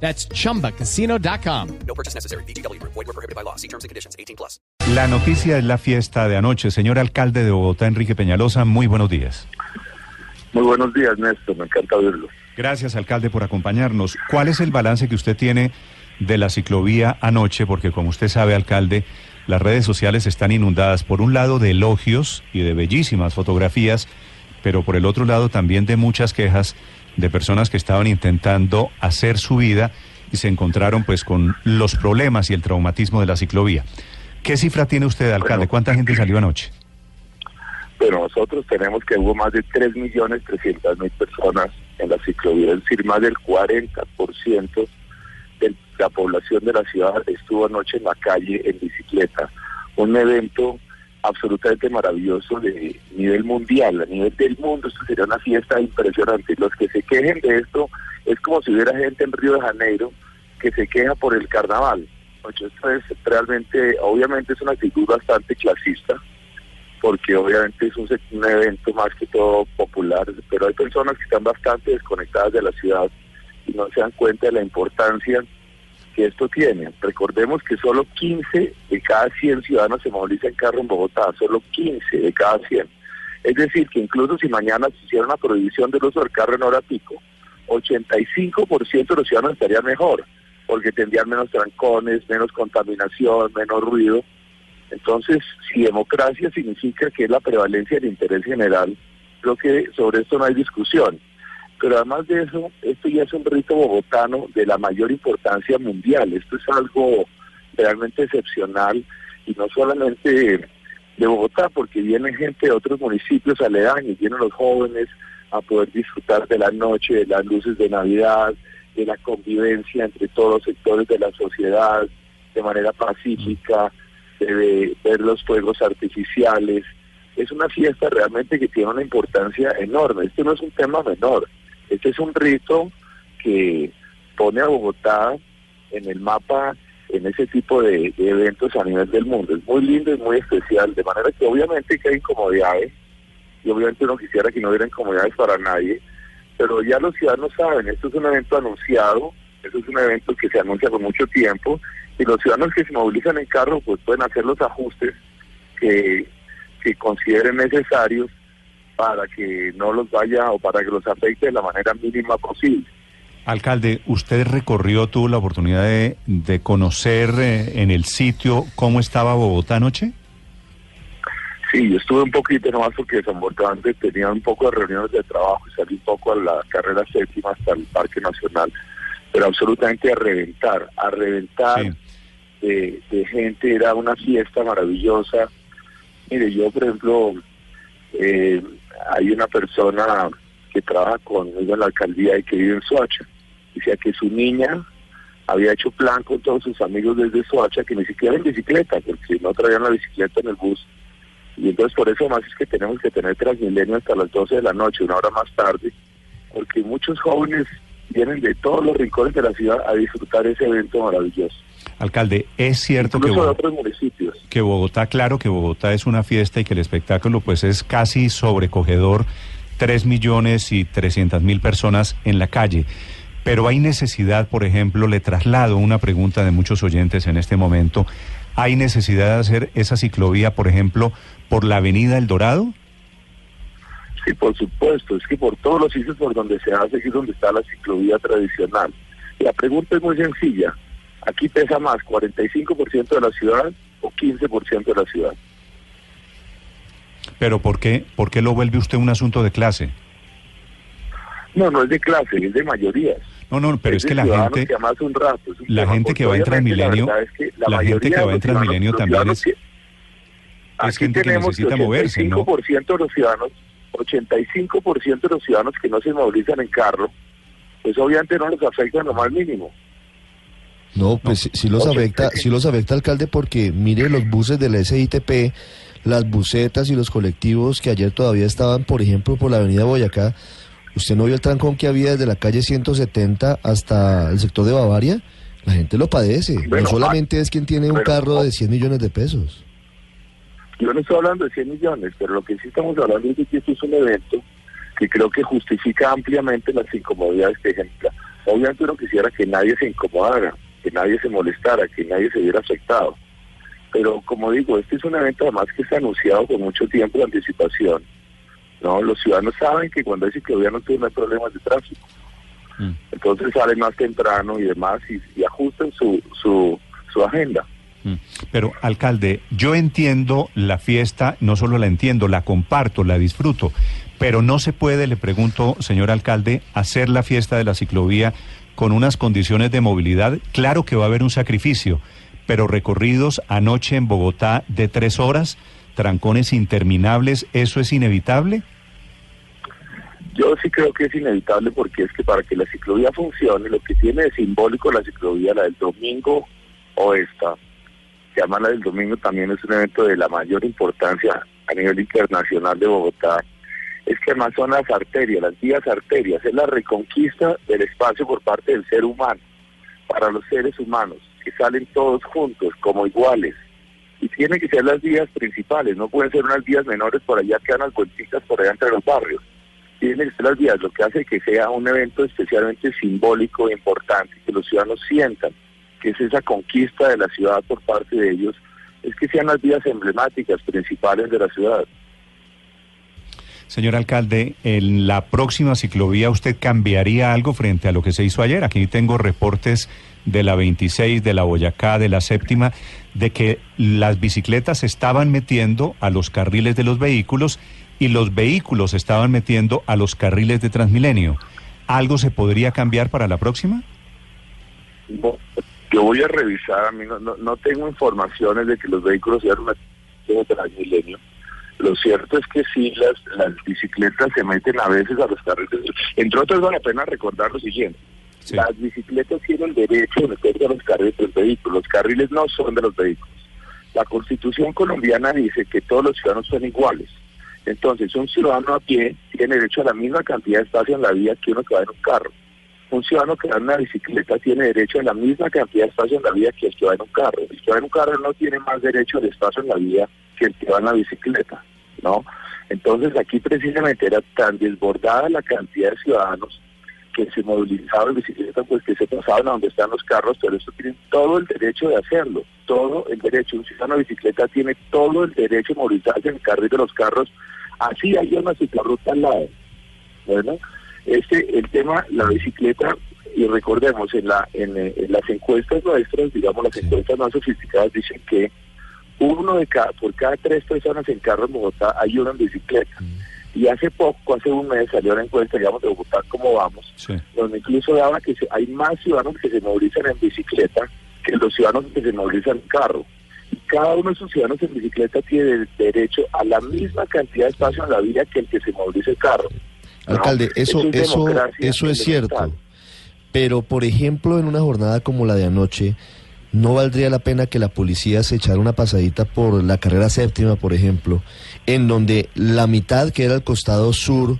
That's chumbacasino.com. No purchase necessary. BGW. Void were prohibited by law. See terms and conditions. 18 plus. La noticia es la fiesta de anoche. Señor alcalde de Bogotá, Enrique Peñalosa, muy buenos días. Muy buenos días, Néstor. Me encanta oírlo. Gracias, alcalde, por acompañarnos. ¿Cuál es el balance que usted tiene de la ciclovía anoche? Porque como usted sabe, alcalde, las redes sociales están inundadas por un lado de elogios y de bellísimas fotografías, pero por el otro lado también de muchas quejas de personas que estaban intentando hacer su vida y se encontraron pues con los problemas y el traumatismo de la ciclovía. ¿Qué cifra tiene usted, alcalde? ¿Cuánta gente salió anoche? Pero nosotros tenemos que hubo más de 3.300.000 personas en la ciclovía, es decir, más del 40% de la población de la ciudad estuvo anoche en la calle en bicicleta. Un evento absolutamente maravilloso de nivel mundial, a nivel del mundo, esto sería una fiesta impresionante. Los que se quejen de esto es como si hubiera gente en Río de Janeiro que se queja por el carnaval. Oye, Esto es realmente, obviamente es una actitud bastante clasista, porque obviamente es un, un evento más que todo popular, pero hay personas que están bastante desconectadas de la ciudad y no se dan cuenta de la importancia que esto tiene. Recordemos que solo 15 de cada 100 ciudadanos se movilizan en carro en Bogotá, solo 15 de cada 100. Es decir, que incluso si mañana se hiciera una prohibición del uso del carro en hora pico, 85% de los ciudadanos estarían mejor, porque tendrían menos trancones, menos contaminación, menos ruido. Entonces, si democracia significa que es la prevalencia del interés general, creo que sobre esto no hay discusión. Pero además de eso, esto ya es un rito bogotano de la mayor importancia mundial. Esto es algo realmente excepcional y no solamente de Bogotá, porque viene gente de otros municipios aledaños, vienen los jóvenes a poder disfrutar de la noche, de las luces de Navidad, de la convivencia entre todos los sectores de la sociedad, de manera pacífica, de, ver los fuegos artificiales. Es una fiesta realmente que tiene una importancia enorme. Esto no es un tema menor. Este es un rito que pone a Bogotá en el mapa en ese tipo de, eventos a nivel del mundo. Es muy lindo y muy especial, de manera que obviamente que hay incomodidades, y obviamente uno quisiera que no hubiera incomodidades para nadie, pero ya los ciudadanos saben, esto es un evento anunciado, esto es un evento que se anuncia con mucho tiempo, y los ciudadanos que se movilizan en carro pues pueden hacer los ajustes que, que consideren necesarios para que no los vaya o para que los afecte de la manera mínima posible. Alcalde, ¿usted recorrió, tuvo la oportunidad de, de conocer eh, en el sitio cómo estaba Bogotá anoche? Sí, yo estuve un poquito nomás porque desafortunadamente tenía un poco de reuniones de trabajo y salí un poco a la carrera séptima hasta el Parque Nacional, pero absolutamente a reventar, a reventar Sí. de, de gente, era una fiesta maravillosa. Mire, yo por ejemplo, eh, hay una persona que trabaja conmigo en la alcaldía y que vive en Soacha, decía que su niña había hecho plan con todos sus amigos desde Soacha, que ni siquiera en bicicleta, porque no traían la bicicleta en el bus. Y entonces por eso más es que tenemos que tener Transmilenio hasta las 12 de la noche, una hora más tarde, porque muchos jóvenes vienen de todos los rincones de la ciudad a disfrutar ese evento maravilloso. Alcalde, es cierto que, Incluso de Bo- otros municipios. que Bogotá, claro que Bogotá es una fiesta y que el espectáculo pues es casi sobrecogedor, tres millones y trescientas mil personas en la calle. Pero hay necesidad, por ejemplo, le traslado una pregunta de muchos oyentes en este momento, ¿hay necesidad de hacer esa ciclovía, por ejemplo, por la avenida El Dorado? Sí, por supuesto, es que por todos los sitios por donde se hace, es donde está la ciclovía tradicional. La pregunta es muy sencilla. ¿Aquí pesa más 45% de la ciudad o 15% de la ciudad? Pero ¿por qué, ¿por qué lo vuelve usted un asunto de clase? No, no es de clase, es de mayorías. No, no, pero es, que la gente... que además un rato, es un la gente que va en la Transmilenio- verdad es que la gente que va en Transmilenio los también es- que- es gente que necesita moverse, ¿no? 85% de los ciudadanos, 85% de los ciudadanos que no se movilizan en carro, pues obviamente no les afecta en lo más mínimo. No, pues sí, sí los afecta, sí los afecta, alcalde, porque mire los buses de la SITP, las busetas y los colectivos que ayer todavía estaban, por ejemplo, por la avenida Boyacá. ¿Usted no vio el trancón que había desde la calle 170 hasta el sector de Bavaria? La gente lo padece. Bueno, no solamente es quien tiene un pero- carro de 100 millones de pesos. Yo no estoy hablando de 100 millones, pero lo que sí estamos hablando es de que esto es un evento que creo que justifica ampliamente las incomodidades que ejempla. Obviamente uno quisiera que nadie se incomodara, que nadie se molestara, que nadie se viera afectado. Pero como digo, este es un evento además que está anunciado con mucho tiempo de anticipación. No, los ciudadanos saben que cuando hay ciclovía no tienen problemas de tráfico. Mm. Entonces salen más temprano y demás y, y ajustan su, su, su agenda. Mm. Pero, alcalde, yo entiendo la fiesta, no solo la entiendo, la comparto, la disfruto, pero no se puede, le pregunto, señor alcalde, hacer la fiesta de la ciclovía con unas condiciones de movilidad. Claro que va a haber un sacrificio, pero recorridos anoche en Bogotá de tres horas, trancones interminables, ¿eso es inevitable? Yo sí creo que es inevitable porque es que para que la ciclovía funcione, lo que tiene de simbólico la ciclovía, la del domingo o esta, la del domingo, también es un evento de la mayor importancia a nivel internacional de Bogotá, es que además son las arterias, las vías arterias, es la reconquista del espacio por parte del ser humano, para los seres humanos, que salen todos juntos, como iguales. Y tienen que ser las vías principales, no pueden ser unas vías menores por allá que dan las vueltitas por allá entre los barrios tienen que ser las vías, lo que hace que sea un evento especialmente simbólico e importante, que los ciudadanos sientan que es esa conquista de la ciudad por parte de ellos, es que sean las vías emblemáticas principales de la ciudad. Señor alcalde, en la próxima ciclovía usted cambiaría algo frente a lo que se hizo ayer. Aquí tengo reportes de la 26, de la Boyacá, de la séptima, de que las bicicletas se estaban metiendo a los carriles de los vehículos y los vehículos se estaban metiendo a los carriles de Transmilenio. ¿Algo se podría cambiar para la próxima? No, yo voy a revisar, a mí no, no, no tengo informaciones de que los vehículos se hayan metido de Transmilenio. Lo cierto es que sí, las, las bicicletas se meten a veces a los carriles. Entre otras, vale la pena recordar lo siguiente. Sí. Las bicicletas tienen derecho de meterse a los carriles de los vehículos. Los carriles no son de los vehículos. La constitución colombiana dice que todos los ciudadanos son iguales. Entonces, un ciudadano a pie tiene derecho a la misma cantidad de espacio en la vía que uno que va en un carro. Un ciudadano que va en una bicicleta tiene derecho a la misma cantidad de espacio en la vía que el que va en un carro. El que va en un carro no tiene más derecho al espacio en la vía que el que va en la bicicleta, ¿no? Entonces, aquí precisamente era tan desbordada la cantidad de ciudadanos que se movilizaban en bicicleta, pues que se pasaban a donde están los carros, pero eso tienen todo el derecho de hacerlo, todo el derecho. Un ciudadano de bicicleta tiene todo el derecho de movilizarse en el carril de los carros, así hay una ciclorruta al lado. Bueno, este, el tema, la bicicleta, y recordemos, en, la, en, en las encuestas nuestras, digamos las Sí. encuestas más sofisticadas, dicen que uno de cada, por cada tres personas en carro en Bogotá hay uno en bicicleta. Y hace poco, hace un mes, salió la encuesta, digamos, de Bogotá, ¿cómo vamos? Sí. donde incluso daba que se- hay más ciudadanos que se movilizan en bicicleta que los ciudadanos que se movilizan en carro. Y cada uno de esos ciudadanos en bicicleta tiene derecho a la misma cantidad de espacio en la vía que el que se moviliza en carro. Alcalde, eso, es eso, eso es cierto. Pero, por ejemplo, en una jornada como la de anoche, ¿no valdría la pena que la policía se echara una pasadita por la carrera séptima, por ejemplo, en donde la mitad, que era el costado sur,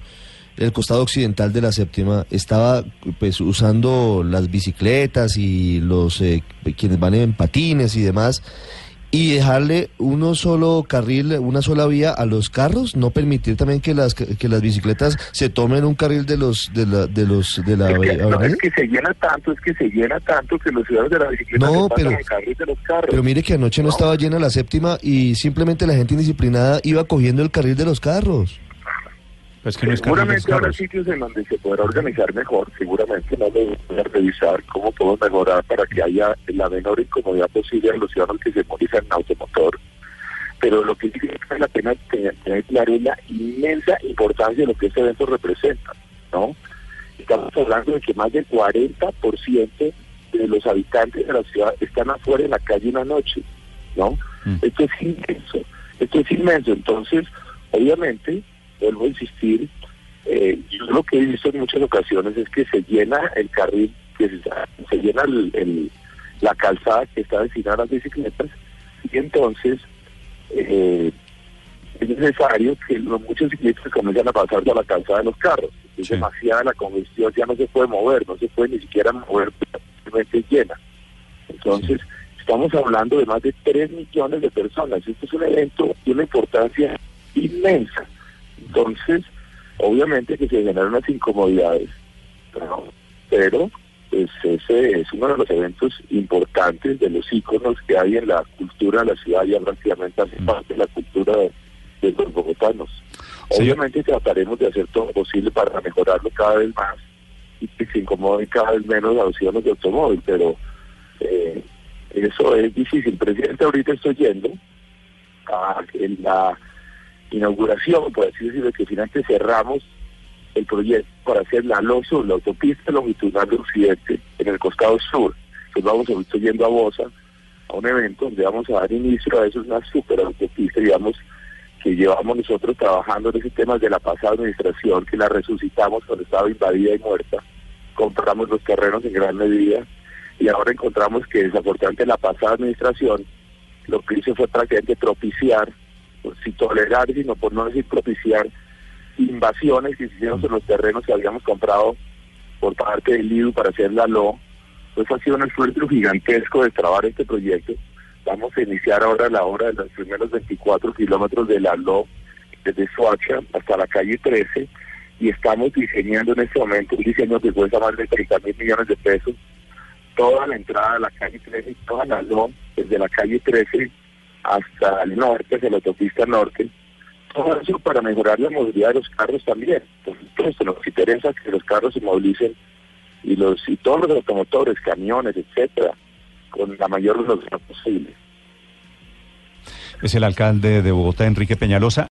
el costado occidental de la séptima, estaba pues usando las bicicletas y los eh, quienes van en patines y demás, y dejarle uno solo carril, una sola vía a los carros, no permitir también que las que las bicicletas se tomen un carril de los de la de los de la Es que, no, es que se llena tanto, es que se llena tanto que los ciudadanos de la bicicleta No, se pero- carril de los carros. Pero mire que anoche no, No. estaba llena la séptima y simplemente la gente indisciplinada iba cogiendo el carril de los carros. Pues que no es seguramente habrá carros. sitios en donde se podrá organizar mejor, seguramente no voy a revisar cómo podemos mejorar para que haya la menor incomodidad posible a los ciudadanos que se movilizan en automotor. Pero lo que sí que vale la pena tener, tener claro es la inmensa importancia de lo que este evento representa, ¿no? Estamos hablando de que más del 40% de los habitantes de la ciudad están afuera en la calle una noche, ¿no? Mm. Esto es inmenso, esto es inmenso. Entonces, obviamente, vuelvo a insistir, eh, yo lo que he visto en muchas ocasiones es que se llena el carril, que se, se llena el, el- la calzada que está destinada a las bicicletas y entonces eh, es necesario que los, muchos ciclistas comiencen a pasar a la calzada de los carros. Es Sí. demasiada la congestión, ya no se puede mover, no se puede ni siquiera mover, simplemente llena. Entonces, estamos hablando de más de 3 millones de personas. Esto es un evento de una importancia inmensa. Entonces, obviamente que se generan unas incomodidades, ¿no? pero pues ese es uno de los eventos importantes de los íconos que hay en la cultura de la ciudad y prácticamente hace parte de la cultura de, de los bogotanos. Obviamente trataremos de hacer todo lo posible para mejorarlo cada vez más y que se incomoden cada vez menos a los ciudadanos de automóvil, pero eh, eso es difícil. Presidente, ahorita estoy yendo a en la inauguración, por así decirlo, que finalmente cerramos el proyecto para hacer la LOSO, la autopista longitudinal de Occidente, en el costado sur. Entonces vamos, estoy yendo a Bosa, a un evento donde vamos a dar inicio a eso, es una super autopista, digamos, que llevamos nosotros trabajando en ese tema de la pasada administración, que la resucitamos cuando estaba invadida y muerta. Compramos los terrenos en gran medida y ahora encontramos que desafortunadamente la pasada administración lo que hizo fue prácticamente propiciar, sin tolerar, sino por no decir propiciar, invasiones que se hicieron en los terrenos que habíamos comprado por parte del IDU para hacer la LO. Pues ha sido un esfuerzo gigantesco de trabar este proyecto. Vamos a iniciar ahora la obra de los primeros 24 kilómetros de la LO, desde Soacha hasta la calle 13, y estamos diseñando en este momento un diseño que cuesta más de 30 mil millones de pesos, toda la entrada de la calle 13 y toda la LO, desde la calle 13 hasta el norte, hacia la autopista norte, todo eso para mejorar la movilidad de los carros también. Entonces, nos interesa que los carros se movilicen y los y todos los automotores, camiones, etcétera, con la mayor velocidad posible. Es el alcalde de Bogotá, Enrique Peñalosa.